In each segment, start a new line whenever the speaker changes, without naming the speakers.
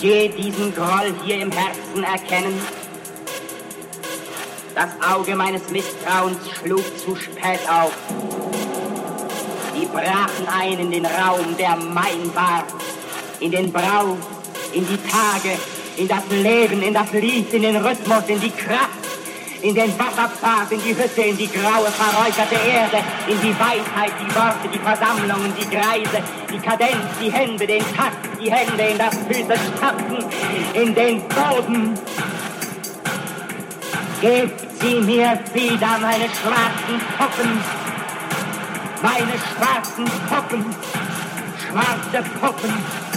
je diesen Groll hier im Herzen erkennen? Das Auge meines Misstrauens schlug zu spät auf. Sie brachen ein in den Raum, der mein war, in den Brau, in die Tage, in das Leben, in das Lied, in den Rhythmus, in die Kraft in den Wasserpfad, in die Hütte, in die graue, verräucherte Erde, in die Weisheit, die Worte, die Versammlungen, die Kreise, die Kadenz, die Hände, den Takt, die Hände in das Füße stampfen, in den Boden. Gebt sie mir wieder, meine schwarzen Puppen, meine schwarzen Puppen, schwarze Puppen,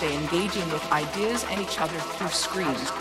day engaging with ideas and each other through screens.